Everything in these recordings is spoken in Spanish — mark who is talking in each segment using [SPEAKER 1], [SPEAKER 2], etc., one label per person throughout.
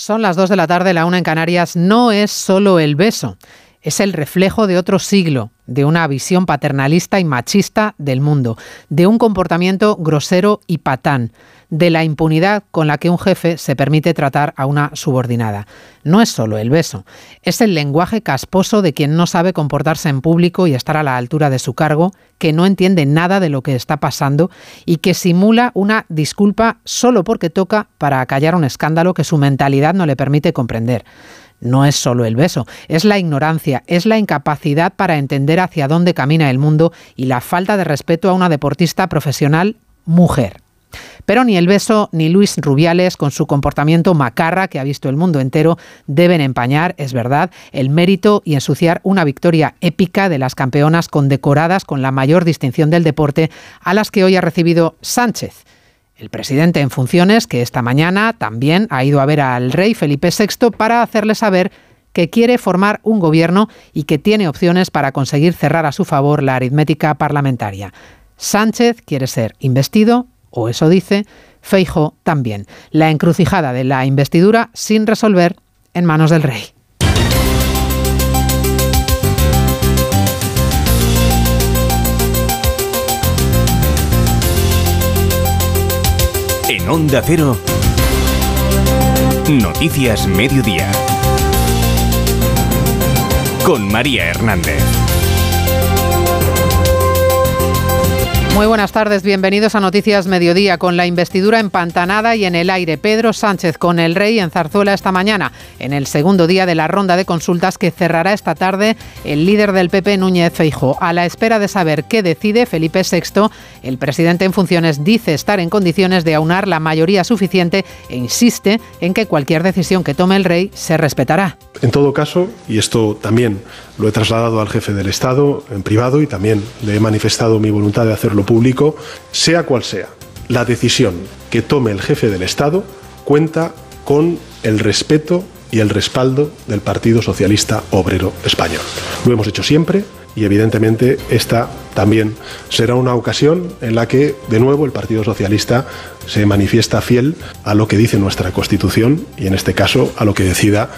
[SPEAKER 1] Son las 2 de la tarde, la una en Canarias. No es solo el beso, es el reflejo de otro siglo, de una visión paternalista y machista del mundo, de un comportamiento grosero y patán, de la impunidad con la que un jefe se permite tratar a una subordinada. No es solo el beso, es el lenguaje casposo de quien no sabe comportarse en público y estar a la altura de su cargo, que no entiende nada de lo que está pasando y que simula una disculpa solo porque toca para acallar un escándalo que su mentalidad no le permite comprender. No es solo el beso, es la ignorancia, es la incapacidad para entender hacia dónde camina el mundo y la falta de respeto a una deportista profesional mujer. Pero ni el beso ni Luis Rubiales, con su comportamiento macarra que ha visto el mundo entero, deben empañar, es verdad, el mérito y ensuciar una victoria épica de las campeonas condecoradas con la mayor distinción del deporte, a las que hoy ha recibido Sánchez. El presidente en funciones, que esta mañana también ha ido a ver al rey Felipe VI para hacerle saber que quiere formar un gobierno y que tiene opciones para conseguir cerrar a su favor la aritmética parlamentaria. Sánchez quiere ser investido o eso dice, Feijo también. La encrucijada de la investidura sin resolver en manos del rey.
[SPEAKER 2] En Onda Cero, Noticias Mediodía, con María Hernández.
[SPEAKER 1] Muy buenas tardes, bienvenidos a Noticias Mediodía con la investidura empantanada y en el aire. Pedro Sánchez con el rey en Zarzuela esta mañana, en el segundo día de la ronda de consultas que cerrará esta tarde el líder del PP Núñez Feijo. A la espera de saber qué decide Felipe VI, el presidente en funciones dice estar en condiciones de aunar la mayoría suficiente e insiste en que cualquier decisión que tome el rey se respetará.
[SPEAKER 3] En todo caso, y esto también lo he trasladado al jefe del Estado en privado y también le he manifestado mi voluntad de hacerlo público, sea cual sea la decisión que tome el jefe del Estado, cuenta con el respeto y el respaldo del Partido Socialista Obrero Español. Lo hemos hecho siempre y evidentemente esta también será una ocasión en la que de nuevo el Partido Socialista se manifiesta fiel a lo que dice nuestra Constitución y en este caso a lo que decida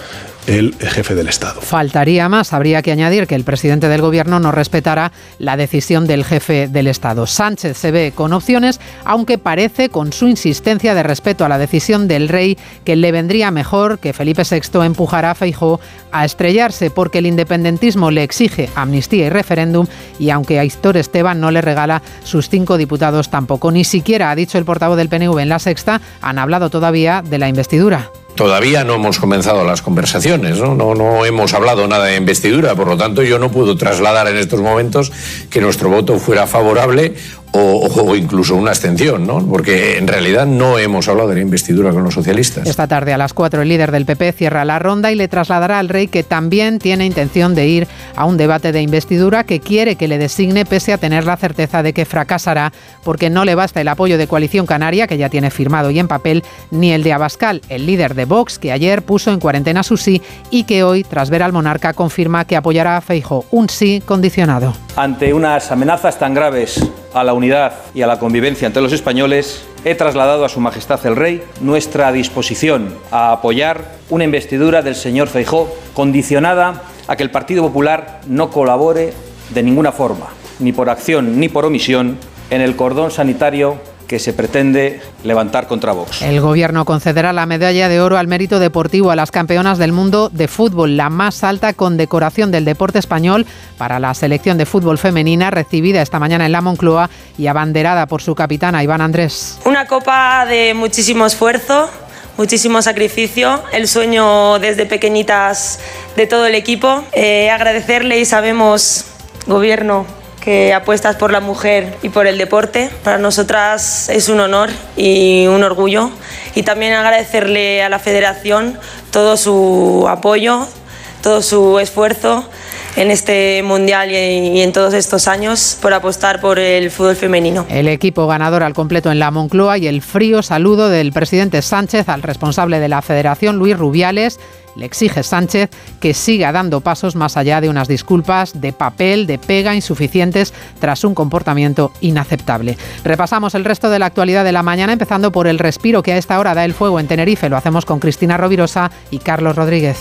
[SPEAKER 3] el jefe del Estado.
[SPEAKER 1] Faltaría más. Habría que añadir que el presidente del Gobierno no respetará la decisión del jefe del Estado. Sánchez se ve con opciones, aunque parece con su insistencia de respeto a la decisión del rey que le vendría mejor que Felipe VI empujara a Feijó a estrellarse porque el independentismo le exige amnistía y referéndum y aunque a Aitor Esteban no le regala sus cinco diputados tampoco. Ni siquiera, ha dicho el portavoz del PNV en la sexta, han hablado todavía de la investidura.
[SPEAKER 4] Todavía no hemos comenzado las conversaciones, ¿no? ¿no? Hemos hablado nada de investidura, por lo tanto yo no puedo trasladar en estos momentos que nuestro voto fuera favorable o, incluso una abstención, ¿no? Porque en realidad no hemos hablado de la investidura con los socialistas.
[SPEAKER 1] Esta tarde a las 4 el líder del PP cierra la ronda y le trasladará al rey que también tiene intención de ir a un debate de investidura que quiere que le designe pese a tener la certeza de que fracasará porque no le basta el apoyo de Coalición Canaria, que ya tiene firmado y en papel, ni el de Abascal, el líder de Vox, que ayer puso en cuarentena su sí y que hoy, tras ver al monarca, confirma que apoyará a Feijo, un sí condicionado.
[SPEAKER 5] Ante unas amenazas tan graves a la unidad y a la convivencia entre los españoles, he trasladado a Su Majestad el Rey nuestra disposición a apoyar una investidura del señor Feijó condicionada a que el Partido Popular no colabore de ninguna forma, ni por acción ni por omisión, en el cordón sanitario que se pretende levantar contra Vox.
[SPEAKER 1] El gobierno concederá la medalla de oro al mérito deportivo a las campeonas del mundo de fútbol, la más alta condecoración del deporte español para la selección de fútbol femenina recibida esta mañana en la Moncloa y abanderada por su capitana Iván Andrés.
[SPEAKER 6] Una copa de muchísimo esfuerzo, muchísimo sacrificio, el sueño desde pequeñitas de todo el equipo. Eh, agradecerle y sabemos, gobierno, que apuestas por la mujer y por el deporte. Para nosotras es un honor y un orgullo. Y también agradecerle a la federación todo su apoyo, todo su esfuerzo en este mundial y en todos estos años por apostar por el fútbol femenino.
[SPEAKER 1] El equipo ganador al completo en la Moncloa y el frío saludo del presidente Sánchez al responsable de la federación, Luis Rubiales, le exige Sánchez que siga dando pasos más allá de unas disculpas de papel, de pega insuficientes tras un comportamiento inaceptable. Repasamos el resto de la actualidad de la mañana, empezando por el respiro que a esta hora da el fuego en Tenerife. Lo hacemos con Cristina Rovirosa y Carlos Rodríguez.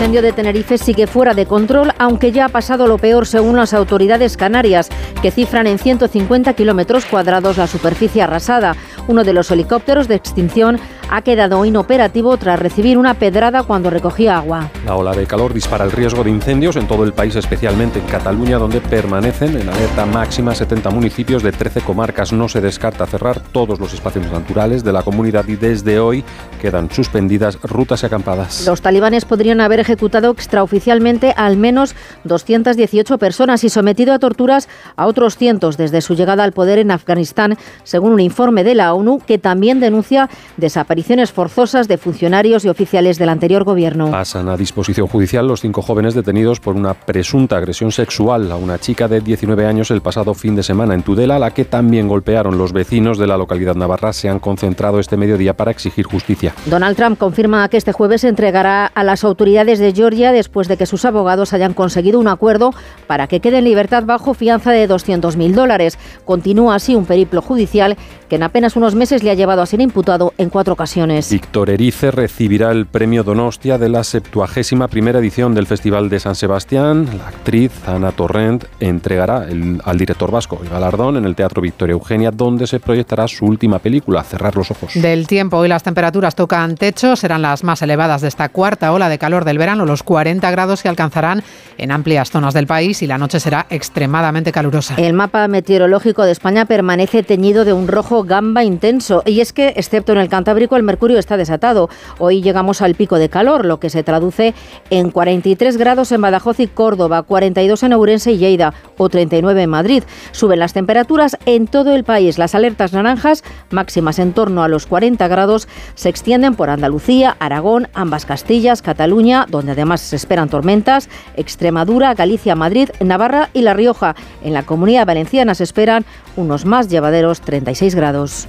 [SPEAKER 7] Incendio de Tenerife sigue fuera de control, aunque ya ha pasado lo peor según las autoridades canarias, que cifran en 150 kilómetros cuadrados la superficie arrasada. Uno de los helicópteros de extinción ha quedado inoperativo tras recibir una pedrada cuando recogía agua.
[SPEAKER 8] La ola de calor dispara el riesgo de incendios en todo el país, especialmente en Cataluña, donde permanecen en alerta máxima 70 municipios de 13 comarcas. No se descarta cerrar todos los espacios naturales de la comunidad y desde hoy quedan suspendidas rutas y acampadas.
[SPEAKER 7] Los talibanes podrían haber ejecutado extraoficialmente al menos 218 personas y sometido a torturas a otros cientos desde su llegada al poder en Afganistán, según un informe de la ONU que también denuncia desapariciones forzosas de funcionarios y oficiales del anterior gobierno.
[SPEAKER 8] Pasan a disposición judicial los cinco jóvenes detenidos por una presunta agresión sexual a una chica de 19 años el pasado fin de semana en Tudela, a la que también golpearon los vecinos de la localidad navarra. Se han concentrado este mediodía para exigir justicia.
[SPEAKER 7] Donald Trump confirma que este jueves se entregará a las autoridades de Georgia después de que sus abogados hayan conseguido un acuerdo para que quede en libertad bajo fianza de 200.000 dólares. Continúa así un periplo judicial que en apenas unos meses le ha llevado a ser imputado en cuatro ocasiones.
[SPEAKER 8] Víctor Erice recibirá el premio Donostia de la 71 primera edición del Festival de San Sebastián. La actriz Ana Torrent entregará al director vasco el galardón en el Teatro Victoria Eugenia, donde se proyectará su última película, Cerrar los ojos.
[SPEAKER 1] Del tiempo, hoy las temperaturas tocan techo, serán las más elevadas de esta cuarta ola de calor del verano, los 40 grados que alcanzarán en amplias zonas del país y la noche será extremadamente calurosa.
[SPEAKER 7] El mapa meteorológico de España permanece teñido de un rojo gamba intenso y es que, excepto en el Cantábrico, el mercurio está desatado. Hoy llegamos al pico de calor, lo que se traduce en 43 grados en Badajoz y Córdoba, 42 en Ourense y Lleida o 39 en Madrid. Suben las temperaturas en todo el país. Las alertas naranjas, máximas en torno a los 40 grados, se extienden por Andalucía, Aragón, ambas Castillas, Cataluña, donde además se esperan tormentas, Extremadura, Galicia, Madrid, Navarra y La Rioja. En la comunidad valenciana se esperan unos más llevaderos 36 grados.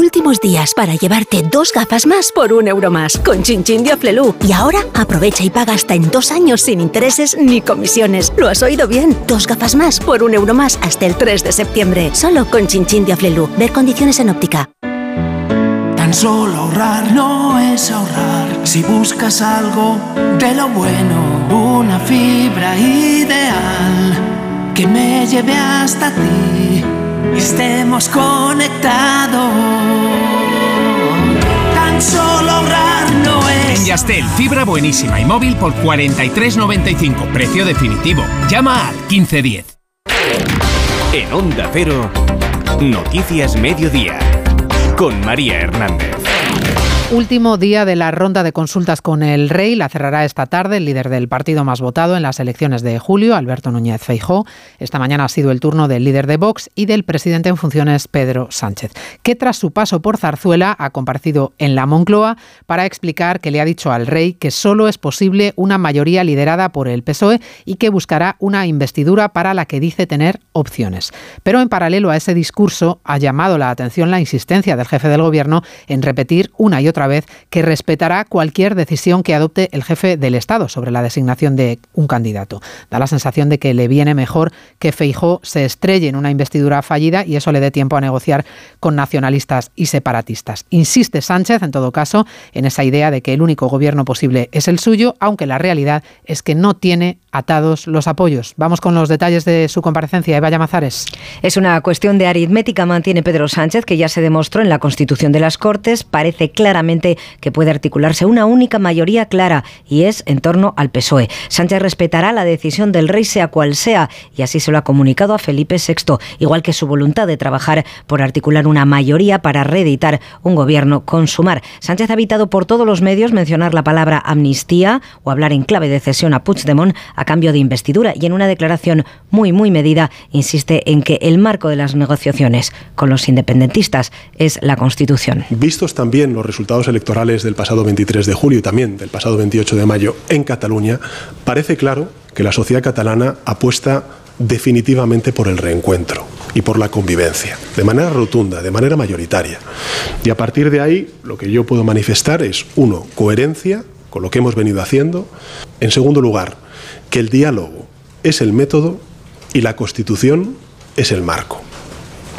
[SPEAKER 9] Últimos días para llevarte dos gafas más por un euro más con Chinchin de Aflelu. Y ahora aprovecha y paga hasta en dos años sin intereses ni comisiones. ¿Lo has oído bien? Dos gafas más por un euro más hasta el 3 de septiembre. Solo con Chinchin de Aflelu. Ver condiciones en óptica.
[SPEAKER 10] Tan solo ahorrar no es ahorrar. Si buscas algo de lo bueno, una fibra ideal que me lleve hasta ti estemos conectados. Tan solo ahorrar no es.
[SPEAKER 11] En Yastel, fibra buenísima y móvil por 43.95, precio definitivo. Llama al 1510.
[SPEAKER 2] En Onda Cero, Noticias Mediodía, con María Hernández.
[SPEAKER 1] Último día de la ronda de consultas con el rey. La cerrará esta tarde el líder del partido más votado en las elecciones de julio, Alberto Núñez Feijó. Esta mañana ha sido el turno del líder de Vox y del presidente en funciones, Pedro Sánchez, que tras su paso por Zarzuela ha comparecido en la Moncloa para explicar que le ha dicho al rey que solo es posible una mayoría liderada por el PSOE y que buscará una investidura para la que dice tener opciones. Pero en paralelo a ese discurso ha llamado la atención la insistencia del jefe del gobierno en repetir una y otra vez que respetará cualquier decisión que adopte el jefe del Estado sobre la designación de un candidato. Da la sensación de que le viene mejor que Feijó se estrelle en una investidura fallida y eso le dé tiempo a negociar con nacionalistas y separatistas. Insiste Sánchez, en todo caso, en esa idea de que el único gobierno posible es el suyo, aunque la realidad es que no tiene atados los apoyos. Vamos con los detalles de su comparecencia. Eva Llamazares.
[SPEAKER 12] Es una cuestión de aritmética, mantiene Pedro Sánchez, que ya se demostró en la Constitución de las Cortes. Parece claramente que puede articularse una única mayoría clara y es en torno al PSOE. Sánchez respetará la decisión del rey sea cual sea y así se lo ha comunicado a Felipe VI, igual que su voluntad de trabajar por articular una mayoría para reeditar un gobierno con Sumar. Sánchez ha evitado por todos los medios mencionar la palabra amnistía o hablar en clave de cesión a Puigdemont a cambio de investidura y en una declaración muy muy medida insiste en que el marco de las negociaciones con los independentistas es la Constitución.
[SPEAKER 3] Vistos también los resultados electorales del pasado 23 de julio y también del pasado 28 de mayo en Cataluña, parece claro que la sociedad catalana apuesta definitivamente por el reencuentro y por la convivencia, de manera rotunda, de manera mayoritaria. Y a partir de ahí, lo que yo puedo manifestar es, uno, coherencia con lo que hemos venido haciendo. En segundo lugar, que el diálogo es el método y la Constitución es el marco.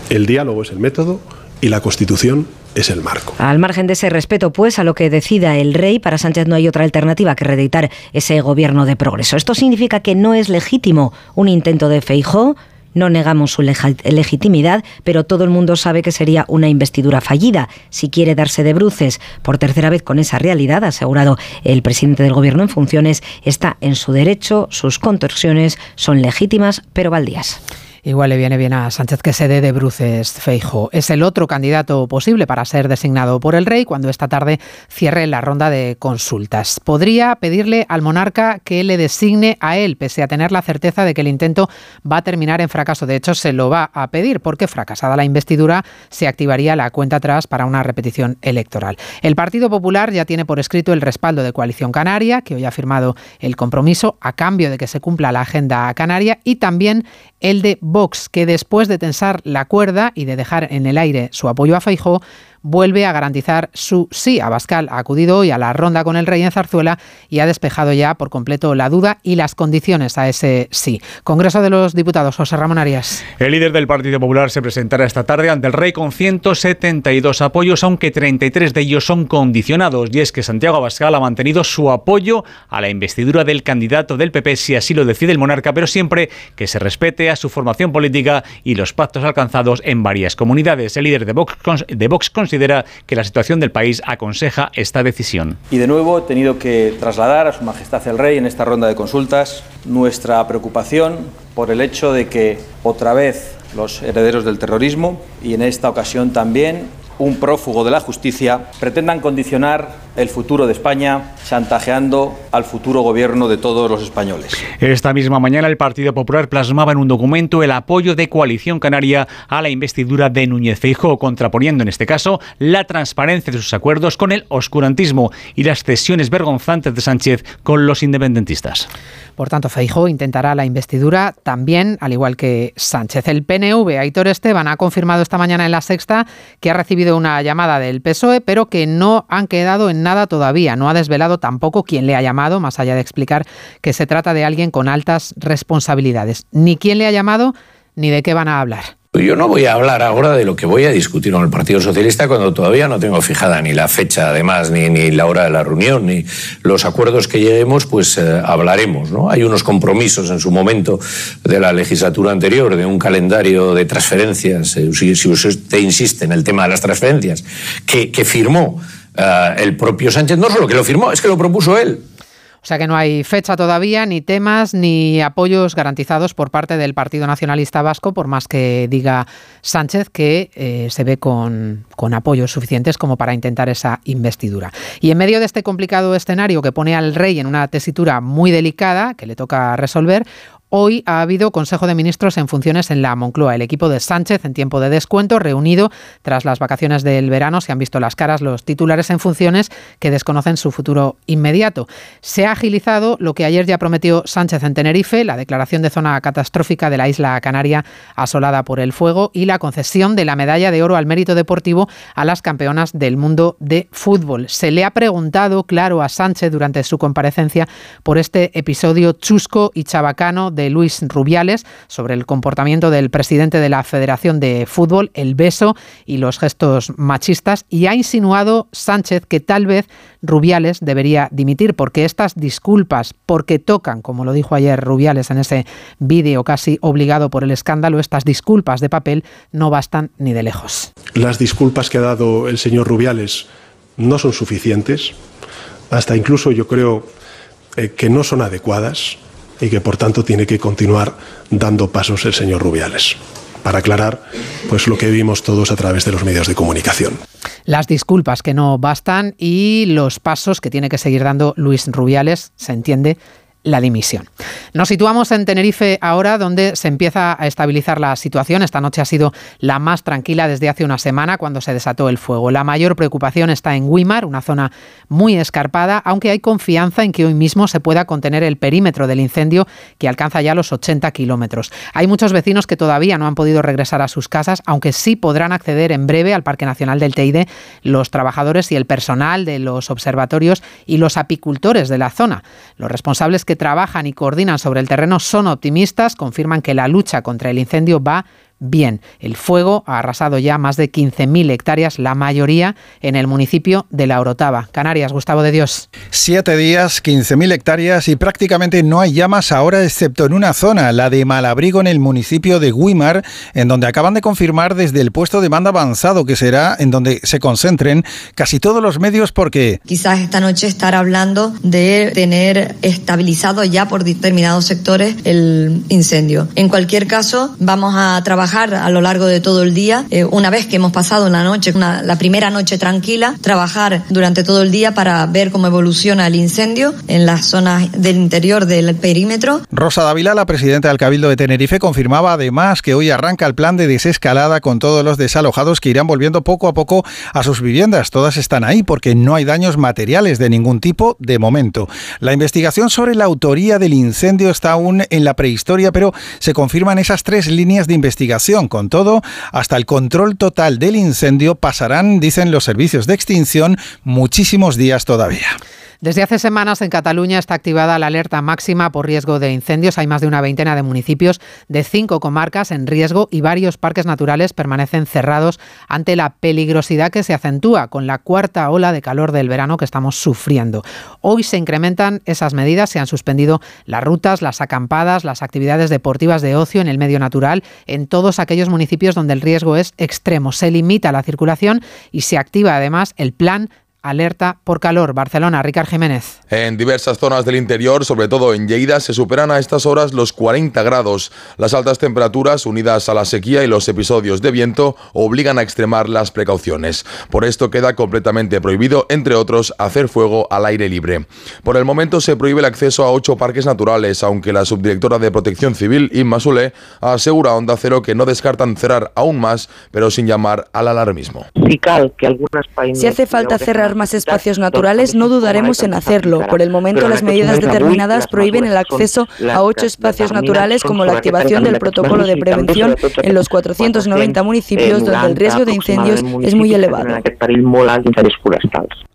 [SPEAKER 3] El diálogo es el método y la Constitución es el marco.
[SPEAKER 12] Al margen de ese respeto, pues, a lo que decida el rey, para Sánchez no hay otra alternativa que reeditar ese gobierno de progreso. Esto significa que no es legítimo un intento de Feijó, no negamos su legitimidad, pero todo el mundo sabe que sería una investidura fallida. Si quiere darse de bruces por tercera vez con esa realidad, asegurado el presidente del gobierno en funciones, está en su derecho, sus contorsiones son legítimas, pero baldías.
[SPEAKER 1] Igual le viene bien a Sánchez que se dé de bruces Feijo. Es el otro candidato posible para ser designado por el rey cuando esta tarde cierre la ronda de consultas. Podría pedirle al monarca que le designe a él, pese a tener la certeza de que el intento va a terminar en fracaso. De hecho, se lo va a pedir porque fracasada la investidura se activaría la cuenta atrás para una repetición electoral. El Partido Popular ya tiene por escrito el respaldo de Coalición Canaria, que hoy ha firmado el compromiso a cambio de que se cumpla la agenda canaria y también el de Vox, que después de tensar la cuerda y de dejar en el aire su apoyo a Feijóo, vuelve a garantizar su sí. Abascal ha acudido hoy a la ronda con el rey en Zarzuela y ha despejado ya por completo la duda y las condiciones a ese sí. Congreso de los Diputados, José Ramón Arias.
[SPEAKER 13] El líder del Partido Popular se presentará esta tarde ante el rey con 172 apoyos, aunque 33 de ellos son condicionados. Y es que Santiago Abascal ha mantenido su apoyo a la investidura del candidato del PP si así lo decide el monarca, pero siempre que se respete a su formación política y los pactos alcanzados en varias comunidades. El líder de Vox, de Vox considera que la situación del país aconseja esta decisión.
[SPEAKER 5] Y de nuevo he tenido que trasladar a Su Majestad el Rey en esta ronda de consultas nuestra preocupación por el hecho de que otra vez los herederos del terrorismo y en esta ocasión también un prófugo de la justicia pretendan condicionar el futuro de España chantajeando al futuro gobierno de todos los españoles.
[SPEAKER 13] Esta misma mañana el Partido Popular plasmaba en un documento el apoyo de Coalición Canaria a la investidura de Núñez Feijóo, contraponiendo en este caso la transparencia de sus acuerdos con el oscurantismo y las cesiones vergonzantes de Sánchez con los independentistas.
[SPEAKER 1] Por tanto, Feijóo intentará la investidura también, al igual que Sánchez. El PNV, Aitor Esteban, ha confirmado esta mañana en la sexta que ha recibido una llamada del PSOE, pero que no han quedado en nada todavía. No ha desvelado tampoco quién le ha llamado, más allá de explicar que se trata de alguien con altas responsabilidades. Ni quién le ha llamado, ni de qué van a hablar.
[SPEAKER 4] Yo no voy a hablar ahora de lo que voy a discutir con el Partido Socialista cuando todavía no tengo fijada ni la fecha, además, ni, ni la hora de la reunión, ni los acuerdos que lleguemos, pues eh, hablaremos. ¿no? Hay unos compromisos en su momento de la legislatura anterior, de un calendario de transferencias, eh, si, usted insiste en el tema de las transferencias, que firmó uh, el propio Sánchez, no solo que lo firmó, es que lo propuso él.
[SPEAKER 1] O sea que no hay fecha todavía, ni temas, ni apoyos garantizados por parte del Partido Nacionalista Vasco, por más que diga Sánchez que eh, se ve con, con apoyos suficientes como para intentar esa investidura. Y en medio de este complicado escenario que pone al rey en una tesitura muy delicada, que le toca resolver, Hoy ha habido Consejo de Ministros en funciones en la Moncloa. El equipo de Sánchez, en tiempo de descuento, reunido tras las vacaciones del verano, se han visto las caras los titulares en funciones que desconocen su futuro inmediato. Se ha agilizado lo que ayer ya prometió Sánchez en Tenerife, la declaración de zona catastrófica de la isla canaria asolada por el fuego y la concesión de la medalla de oro al mérito deportivo a las campeonas del mundo de fútbol. Se le ha preguntado, claro, a Sánchez durante su comparecencia por este episodio chusco y chabacano de Luis Rubiales sobre el comportamiento del presidente de la Federación de Fútbol, el beso y los gestos machistas, y ha insinuado Sánchez que tal vez Rubiales debería dimitir porque estas disculpas, porque tocan, como lo dijo ayer Rubiales en ese vídeo casi obligado por el escándalo, estas disculpas de papel no bastan ni de lejos.
[SPEAKER 3] Las disculpas que ha dado el señor Rubiales no son suficientes, hasta incluso yo creo eh, que no son adecuadas y que por tanto tiene que continuar dando pasos el señor Rubiales para aclarar pues lo que vimos todos a través de los medios de comunicación.
[SPEAKER 1] Las disculpas que no bastan y los pasos que tiene que seguir dando Luis Rubiales, se entiende, la dimisión. Nos situamos en Tenerife ahora, donde se empieza a estabilizar la situación. Esta noche ha sido la más tranquila desde hace una semana, cuando se desató el fuego. La mayor preocupación está en Guimar, una zona muy escarpada, aunque hay confianza en que hoy mismo se pueda contener el perímetro del incendio, que alcanza ya los 80 kilómetros. Hay muchos vecinos que todavía no han podido regresar a sus casas, aunque sí podrán acceder en breve al Parque Nacional del Teide los trabajadores y el personal de los observatorios y los apicultores de la zona. Los responsables que que trabajan y coordinan sobre el terreno son optimistas, confirman que la lucha contra el incendio va bien. El fuego ha arrasado ya más de 15.000 hectáreas, la mayoría en el municipio de La Orotava. Canarias, Gustavo de Dios.
[SPEAKER 14] Siete días, 15.000 hectáreas y prácticamente no hay llamas ahora excepto en una zona, la de Malabrigo en el municipio de Guimar, en donde acaban de confirmar desde el puesto de mando avanzado que será en donde se concentren casi todos los medios porque...
[SPEAKER 15] Quizás esta noche estar hablando de tener estabilizado ya por determinados sectores el incendio. En cualquier caso, vamos a trabajar a lo largo de todo el día. Eh, una vez que hemos pasado la noche, la primera noche tranquila, trabajar durante todo el día para ver cómo evoluciona el incendio en las zonas del interior del perímetro.
[SPEAKER 14] Rosa Dávila, la presidenta del Cabildo de Tenerife, confirmaba además que hoy arranca el plan de desescalada con todos los desalojados que irán volviendo poco a poco a sus viviendas. Todas están ahí porque no hay daños materiales de ningún tipo de momento. La investigación sobre la autoría del incendio está aún en la prehistoria, pero se confirman esas tres líneas de investigación con todo, hasta el control total del incendio pasarán, dicen los servicios de extinción, muchísimos días todavía.
[SPEAKER 1] Desde hace semanas en Cataluña está activada la alerta máxima por riesgo de incendios. Hay más de una veintena de municipios de cinco comarcas en riesgo y varios parques naturales permanecen cerrados ante la peligrosidad que se acentúa con la cuarta ola de calor del verano que estamos sufriendo. Hoy se incrementan esas medidas, se han suspendido las rutas, las acampadas, las actividades deportivas de ocio en el medio natural en todos aquellos municipios donde el riesgo es extremo. Se limita la circulación y se activa además el plan Alerta por calor. Barcelona, Ricard Jiménez.
[SPEAKER 16] En diversas zonas del interior, sobre todo en Lleida, se superan a estas horas los 40 grados. Las altas temperaturas, unidas a la sequía y los episodios de viento, obligan a extremar las precauciones. Por esto queda completamente prohibido, entre otros, hacer fuego al aire libre. Por el momento se prohíbe el acceso a ocho parques naturales, aunque la subdirectora de Protección Civil, Inma Sule, asegura a Onda Cero que no descartan cerrar aún más, pero sin llamar al alarmismo.
[SPEAKER 17] Si hace falta cerrar más espacios naturales, no dudaremos en hacerlo. Por el momento, las medidas determinadas prohíben el acceso a ocho espacios naturales como la activación del protocolo de prevención en los 490 municipios donde el riesgo de incendios es muy elevado.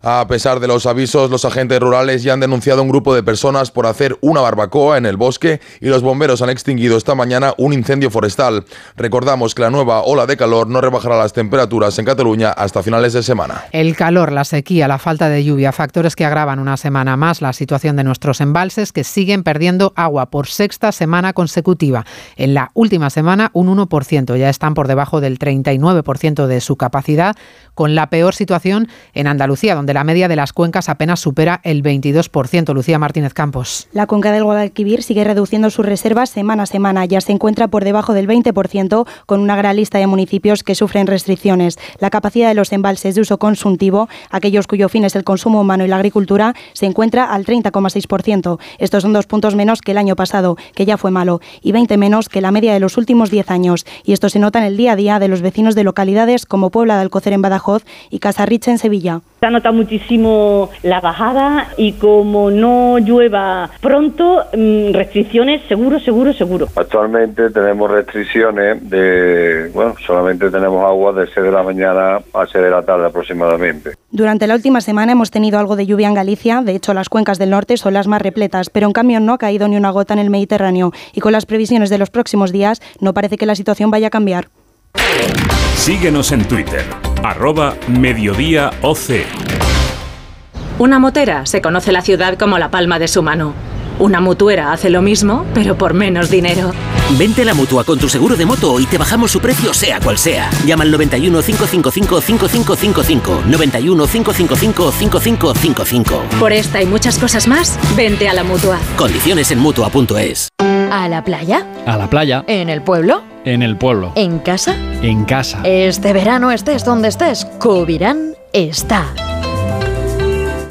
[SPEAKER 16] A pesar de los avisos, los agentes rurales ya han denunciado un grupo de personas por hacer una barbacoa en el bosque y los bomberos han extinguido esta mañana un incendio forestal. Recordamos que la nueva ola de calor no rebajará las temperaturas en Cataluña hasta finales de semana.
[SPEAKER 1] El calor, la sequía a la falta de lluvia, factores que agravan una semana más la situación de nuestros embalses que siguen perdiendo agua por sexta semana consecutiva. En la última semana un 1%, ya están por debajo del 39% de su capacidad, con la peor situación en Andalucía, donde la media de las cuencas apenas supera el 22%. Lucía Martínez Campos.
[SPEAKER 18] La cuenca del Guadalquivir sigue reduciendo sus reservas semana a semana, ya se encuentra por debajo del 20%, con una gran lista de municipios que sufren restricciones. La capacidad de los embalses de uso consultivo, aquellos cuyo fin es el consumo humano y la agricultura, se encuentra al 30,6%. Estos son dos puntos menos que el año pasado, que ya fue malo, y 20 menos que la media de los últimos 10 años. Y esto se nota en el día a día de los vecinos de localidades como Puebla de Alcocer en Badajoz y Casarriche en Sevilla.
[SPEAKER 19] Se nota muchísimo la bajada y como no llueva pronto, mm, restricciones seguro, seguro, seguro.
[SPEAKER 20] Actualmente tenemos restricciones de, bueno, solamente tenemos agua de 6 de la mañana a 6 de la tarde aproximadamente.
[SPEAKER 18] Durante la última semana hemos tenido algo de lluvia en Galicia, de hecho las cuencas del norte son las más repletas, pero en cambio no ha caído ni una gota en el Mediterráneo y con las previsiones de los próximos días no parece que la situación vaya a cambiar.
[SPEAKER 2] Síguenos en Twitter, arroba mediodíaoc.
[SPEAKER 21] Una motera se conoce la ciudad como la palma de su mano.
[SPEAKER 22] Una mutuera hace lo mismo, pero por menos dinero.
[SPEAKER 21] Vente a la mutua con tu seguro de moto y te bajamos su precio, sea cual sea. Llama al 91 555 5555. 91 555 5555.
[SPEAKER 22] Por esta y muchas cosas más, vente a la mutua.
[SPEAKER 21] Condiciones en mutua.es.
[SPEAKER 23] ¿A la playa?
[SPEAKER 24] A la playa.
[SPEAKER 23] ¿En el pueblo?
[SPEAKER 24] En el pueblo.
[SPEAKER 23] ¿En casa?
[SPEAKER 24] En casa.
[SPEAKER 23] Este verano estés donde estés, Cubirán está.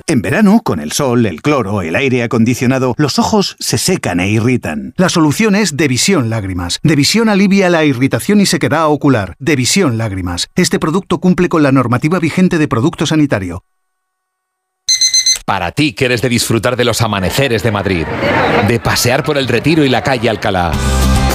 [SPEAKER 25] En verano, con el sol, el cloro, el aire acondicionado, los ojos se secan e irritan. La solución es Devisión Lágrimas. Devisión alivia la irritación y sequedad ocular. Devisión Lágrimas. Este producto cumple con la normativa vigente de producto sanitario.
[SPEAKER 26] Para ti que eres de disfrutar de los amaneceres de Madrid, de pasear por el Retiro y la calle Alcalá.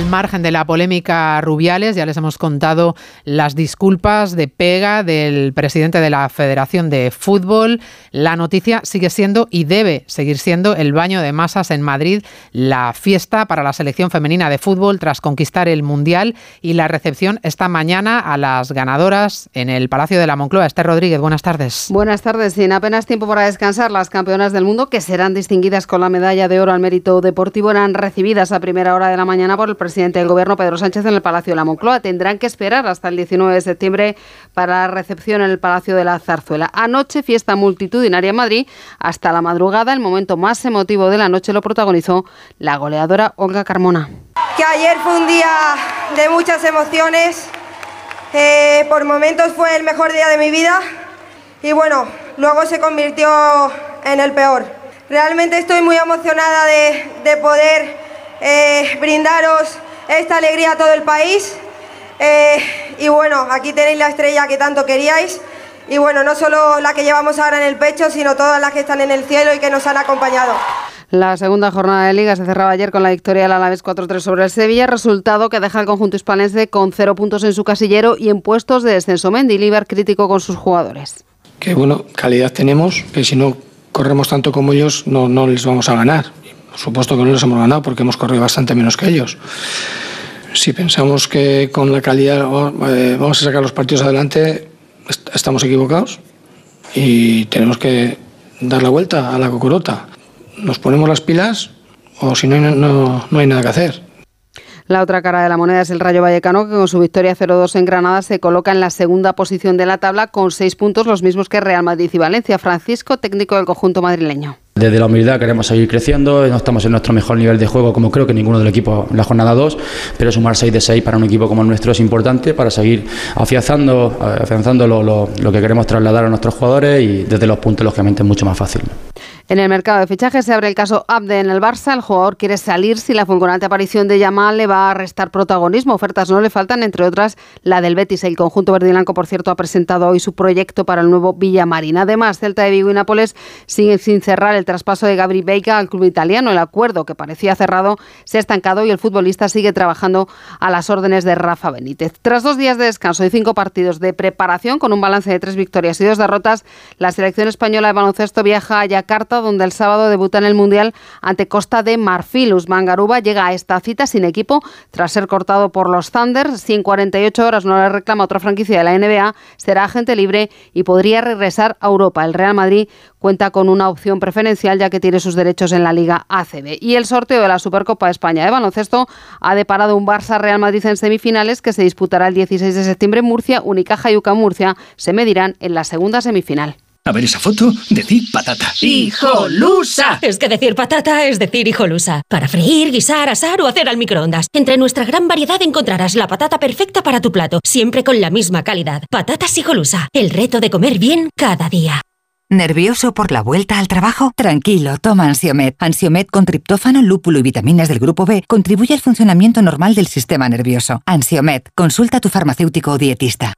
[SPEAKER 1] Al margen de la polémica Rubiales, ya les hemos contado las disculpas de pega del presidente de la Federación de Fútbol. La noticia sigue siendo y debe seguir siendo el baño de masas en Madrid, la fiesta para la selección femenina de fútbol tras conquistar el Mundial y la recepción esta mañana a las ganadoras en el Palacio de la Moncloa. Esther Rodríguez, buenas tardes.
[SPEAKER 27] Buenas tardes. Sin apenas tiempo para descansar, las campeonas del mundo, que serán distinguidas con la medalla de oro al mérito deportivo, eran recibidas a primera hora de la mañana por el presidente del Gobierno, Pedro Sánchez, en el Palacio de la Moncloa. Tendrán que esperar hasta el 19 de septiembre para la recepción en el Palacio de la Zarzuela. Anoche, fiesta multitudinaria en Madrid, hasta la madrugada. El momento más emotivo de la noche lo protagonizó la goleadora Olga Carmona.
[SPEAKER 28] Que ayer fue un día de muchas emociones. Eh, por momentos fue el mejor día de mi vida y bueno, luego se convirtió en el peor. Realmente estoy muy emocionada de, de poder eh, brindaros esta alegría a todo el país. Eh, y bueno, aquí tenéis la estrella que tanto queríais. Y bueno, no solo la que llevamos ahora en el pecho, sino todas las que están en el cielo y que nos han acompañado.
[SPEAKER 27] La segunda jornada de Liga se cerraba ayer con la victoria del Alavés 4-3 sobre el Sevilla, resultado que deja al conjunto hispanense con cero puntos en su casillero y en puestos de descenso. Mendy Liber crítico con sus jugadores.
[SPEAKER 29] Que bueno, calidad tenemos, que si no corremos tanto como ellos no, no les vamos a ganar. Supuesto que no les hemos ganado porque hemos corrido bastante menos que ellos. Si pensamos que con la calidad eh, vamos a sacar los partidos adelante, estamos equivocados y tenemos que dar la vuelta a la cocorota. Nos ponemos las pilas o si no, no, no hay nada que hacer.
[SPEAKER 27] La otra cara de la moneda es el Rayo Vallecano, que con su victoria 0-2 en Granada se coloca en la segunda posición de la tabla con seis puntos, los mismos que Real Madrid y Valencia. Francisco, técnico del conjunto madrileño.
[SPEAKER 30] Desde la humildad queremos seguir creciendo, no estamos en nuestro mejor nivel de juego como creo que ninguno del equipo en la jornada 2, pero sumar 6 de 6 para un equipo como el nuestro es importante para seguir afianzando, afianzando lo, lo, lo que queremos trasladar a nuestros jugadores y desde los puntos lógicamente es mucho más fácil.
[SPEAKER 27] En el mercado de fichajes se abre el caso Abde en el Barça. El jugador quiere salir si la fulgurante aparición de Yamal le va a restar protagonismo. Ofertas no le faltan, entre otras la del Betis. El conjunto verde y blanco, por cierto, ha presentado hoy su proyecto para el nuevo Villamarín. Además, Celta de Vigo y Nápoles siguen sin cerrar el traspaso de Gabri Veiga al club italiano. El acuerdo que parecía cerrado se ha estancado y el futbolista sigue trabajando a las órdenes de Rafa Benítez. Tras dos días de descanso y cinco partidos de preparación con un balance de tres victorias y dos derrotas, la selección española de baloncesto viaja a Yakarta donde el sábado debuta en el Mundial ante Costa de Marfil. Usman Garuba llega a esta cita sin equipo tras ser cortado por los Thunder. Si en 48 horas no le reclama otra franquicia de la NBA, será agente libre y podría regresar a Europa. El Real Madrid cuenta con una opción preferencial ya que tiene sus derechos en la Liga ACB. Y el sorteo de la Supercopa de España de baloncesto ha deparado un Barça-Real Madrid en semifinales que se disputará el 16 de septiembre en Murcia. Unicaja y UCA Murcia se medirán en la segunda semifinal.
[SPEAKER 31] A ver esa foto, decir patata.
[SPEAKER 22] ¡Hijolusa! Es que decir patata es decir hijolusa. Para freír, guisar, asar o hacer al microondas. Entre nuestra gran variedad encontrarás la patata perfecta para tu plato, siempre con la misma calidad. Patatas hijolusa. El reto de comer bien cada día.
[SPEAKER 32] ¿Nervioso por la vuelta al trabajo? Tranquilo, toma Ansiomet. Ansiomet con triptófano, lúpulo y vitaminas del grupo B contribuye al funcionamiento normal del sistema nervioso. Ansiomet, consulta a tu farmacéutico o dietista.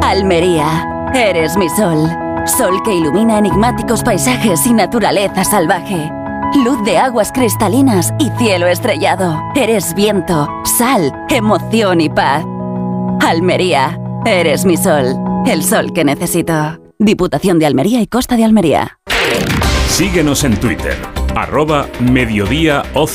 [SPEAKER 33] Almería, eres mi sol. Sol que ilumina enigmáticos paisajes y naturaleza salvaje. Luz de aguas cristalinas y cielo estrellado. Eres viento, sal, emoción y paz. Almería, eres mi sol. El sol que necesito. Diputación de Almería y Costa de Almería.
[SPEAKER 34] Síguenos en Twitter, arroba mediodíaoc.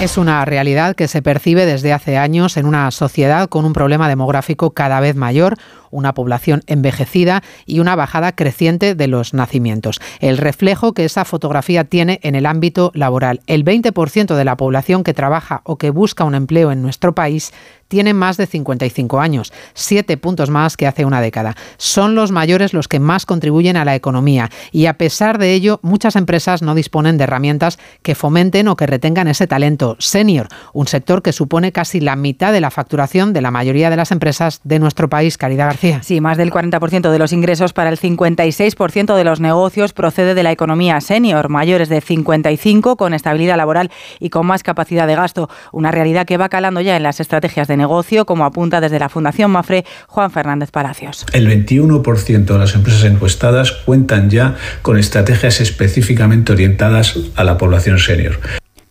[SPEAKER 1] Es una realidad que se percibe desde hace años en una sociedad con un problema demográfico cada vez mayor, una población envejecida y una bajada creciente de los nacimientos. El reflejo que esa fotografía tiene en el ámbito laboral. El 20% de la población que trabaja o que busca un empleo en nuestro país tiene más de 55 años, siete puntos más que hace una década. Son los mayores los que más contribuyen a la economía y a pesar de ello muchas empresas no disponen de herramientas que fomenten o que retengan ese talento senior, un sector que supone casi la mitad de la facturación de la mayoría de las empresas de nuestro país. Caridad García.
[SPEAKER 35] Sí, más del 40% de los ingresos para el 56% de los negocios procede de la economía senior, mayores de 55, con estabilidad laboral y con más capacidad de gasto. Una realidad que va calando ya en las estrategias de negocio, como apunta desde la Fundación Mafre Juan Fernández Palacios.
[SPEAKER 36] El 21% de las empresas encuestadas cuentan ya con estrategias específicamente orientadas a la población senior.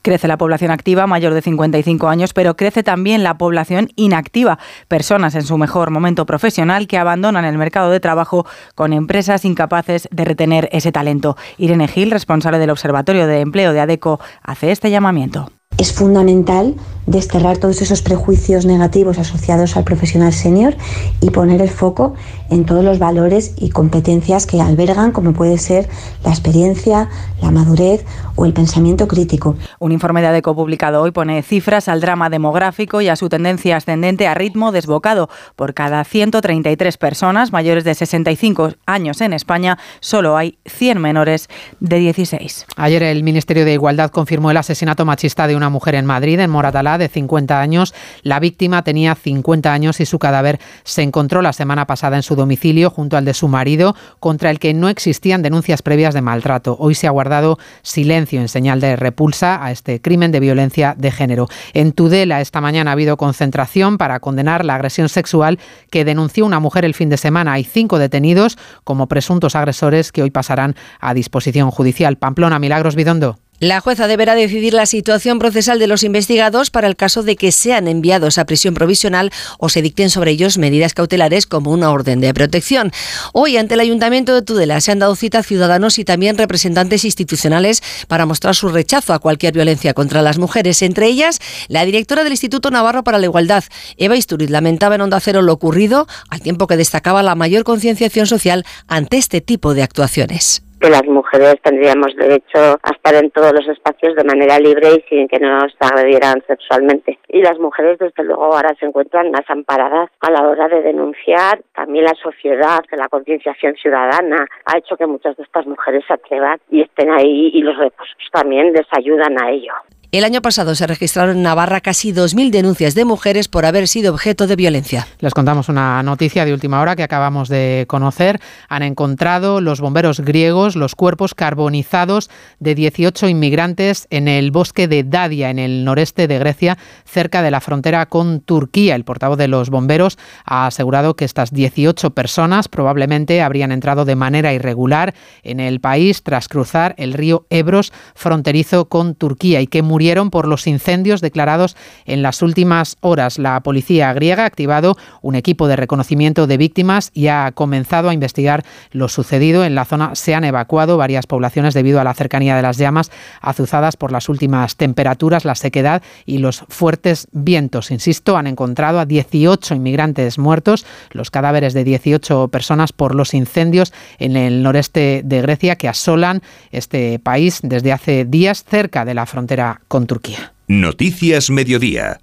[SPEAKER 35] Crece la población activa mayor de 55 años, pero crece también la población inactiva, personas en su mejor momento profesional que abandonan el mercado de trabajo con empresas incapaces de retener ese talento. Irene Gil, responsable del Observatorio de Empleo de ADECO, hace este llamamiento.
[SPEAKER 37] Es fundamental desterrar todos esos prejuicios negativos asociados al profesional senior y poner el foco en todos los valores y competencias que albergan, como puede ser la experiencia, la madurez o el pensamiento crítico.
[SPEAKER 35] Un informe de ADECO publicado hoy pone cifras al drama demográfico y a su tendencia ascendente a ritmo desbocado. Por cada 133 personas mayores de 65 años en España, solo hay 100 menores de 16.
[SPEAKER 1] Ayer el Ministerio de Igualdad confirmó el asesinato machista de una mujer en Madrid, en Moratalá, de 50 años. La víctima tenía 50 años y su cadáver se encontró la semana pasada en su domicilio junto al de su marido, contra el que no existían denuncias previas de maltrato. Hoy se ha guardado silencio en señal de repulsa a este crimen de violencia de género. En Tudela esta mañana ha habido concentración para condenar la agresión sexual que denunció una mujer el fin de semana. Hay cinco detenidos como presuntos agresores que hoy pasarán a disposición judicial. Pamplona, Milagros Bidondo.
[SPEAKER 38] La jueza deberá decidir la situación procesal de los investigados para el caso de que sean enviados a prisión provisional o se dicten sobre ellos medidas cautelares como una orden de protección. Hoy, ante el Ayuntamiento de Tudela, se han dado cita a ciudadanos y también representantes institucionales para mostrar su rechazo a cualquier violencia contra las mujeres. Entre ellas, la directora del Instituto Navarro para la Igualdad, Eva Isturiz, lamentaba en Onda Cero lo ocurrido, al tiempo que destacaba la mayor concienciación social ante este tipo de actuaciones
[SPEAKER 39] que las mujeres tendríamos derecho a estar en todos los espacios de manera libre y sin que nos agredieran sexualmente. Y las mujeres, desde luego, ahora se encuentran más amparadas a la hora de denunciar. También la sociedad, la concienciación ciudadana, ha hecho que muchas de estas mujeres se atrevan y estén ahí y los recursos también les ayudan a ello.
[SPEAKER 38] El año pasado se registraron en Navarra casi 2.000 denuncias de mujeres por haber sido objeto de violencia.
[SPEAKER 1] Les contamos una noticia de última hora que acabamos de conocer. Han encontrado los bomberos griegos los cuerpos carbonizados de 18 inmigrantes en el bosque de Dadia, en el noreste de Grecia, cerca de la frontera con Turquía. El portavoz de los bomberos ha asegurado que estas 18 personas probablemente habrían entrado de manera irregular en el país tras cruzar el río Ebros fronterizo con Turquía y que murieron por los incendios declarados en las últimas horas. La policía griega ha activado un equipo de reconocimiento de víctimas y ha comenzado a investigar lo sucedido. En la zona se han evacuado varias poblaciones debido a la cercanía de las llamas azuzadas por las últimas temperaturas, la sequedad y los fuertes vientos. Insisto, han encontrado a 18 inmigrantes muertos, los cadáveres de 18 personas por los incendios en el noreste de Grecia que asolan este país desde hace días cerca de la frontera con Turquía.
[SPEAKER 2] Noticias Mediodía.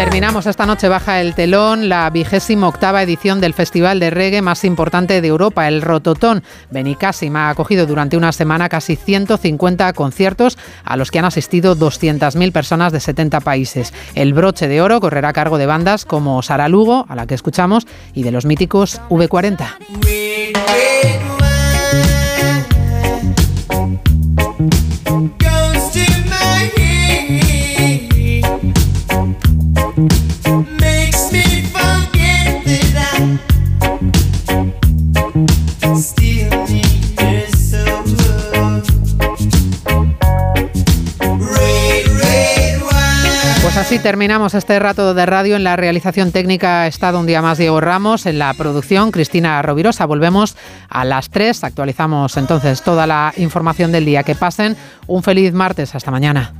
[SPEAKER 1] Terminamos esta noche baja el telón la vigésima octava edición del festival de reggae más importante de Europa, el Rototón. Benicassim ha acogido durante una semana casi 150 conciertos a los que han asistido 200.000 personas de 70 países. El broche de oro correrá a cargo de bandas como Sara Lugo, a la que escuchamos, y de los míticos V40. Así terminamos este rato de radio. En la realización técnica ha estado un día más Diego Ramos, en la producción Cristina Rovirosa. Volvemos a las 3. Actualizamos entonces toda la información del día. Que pasen un feliz martes. Hasta mañana.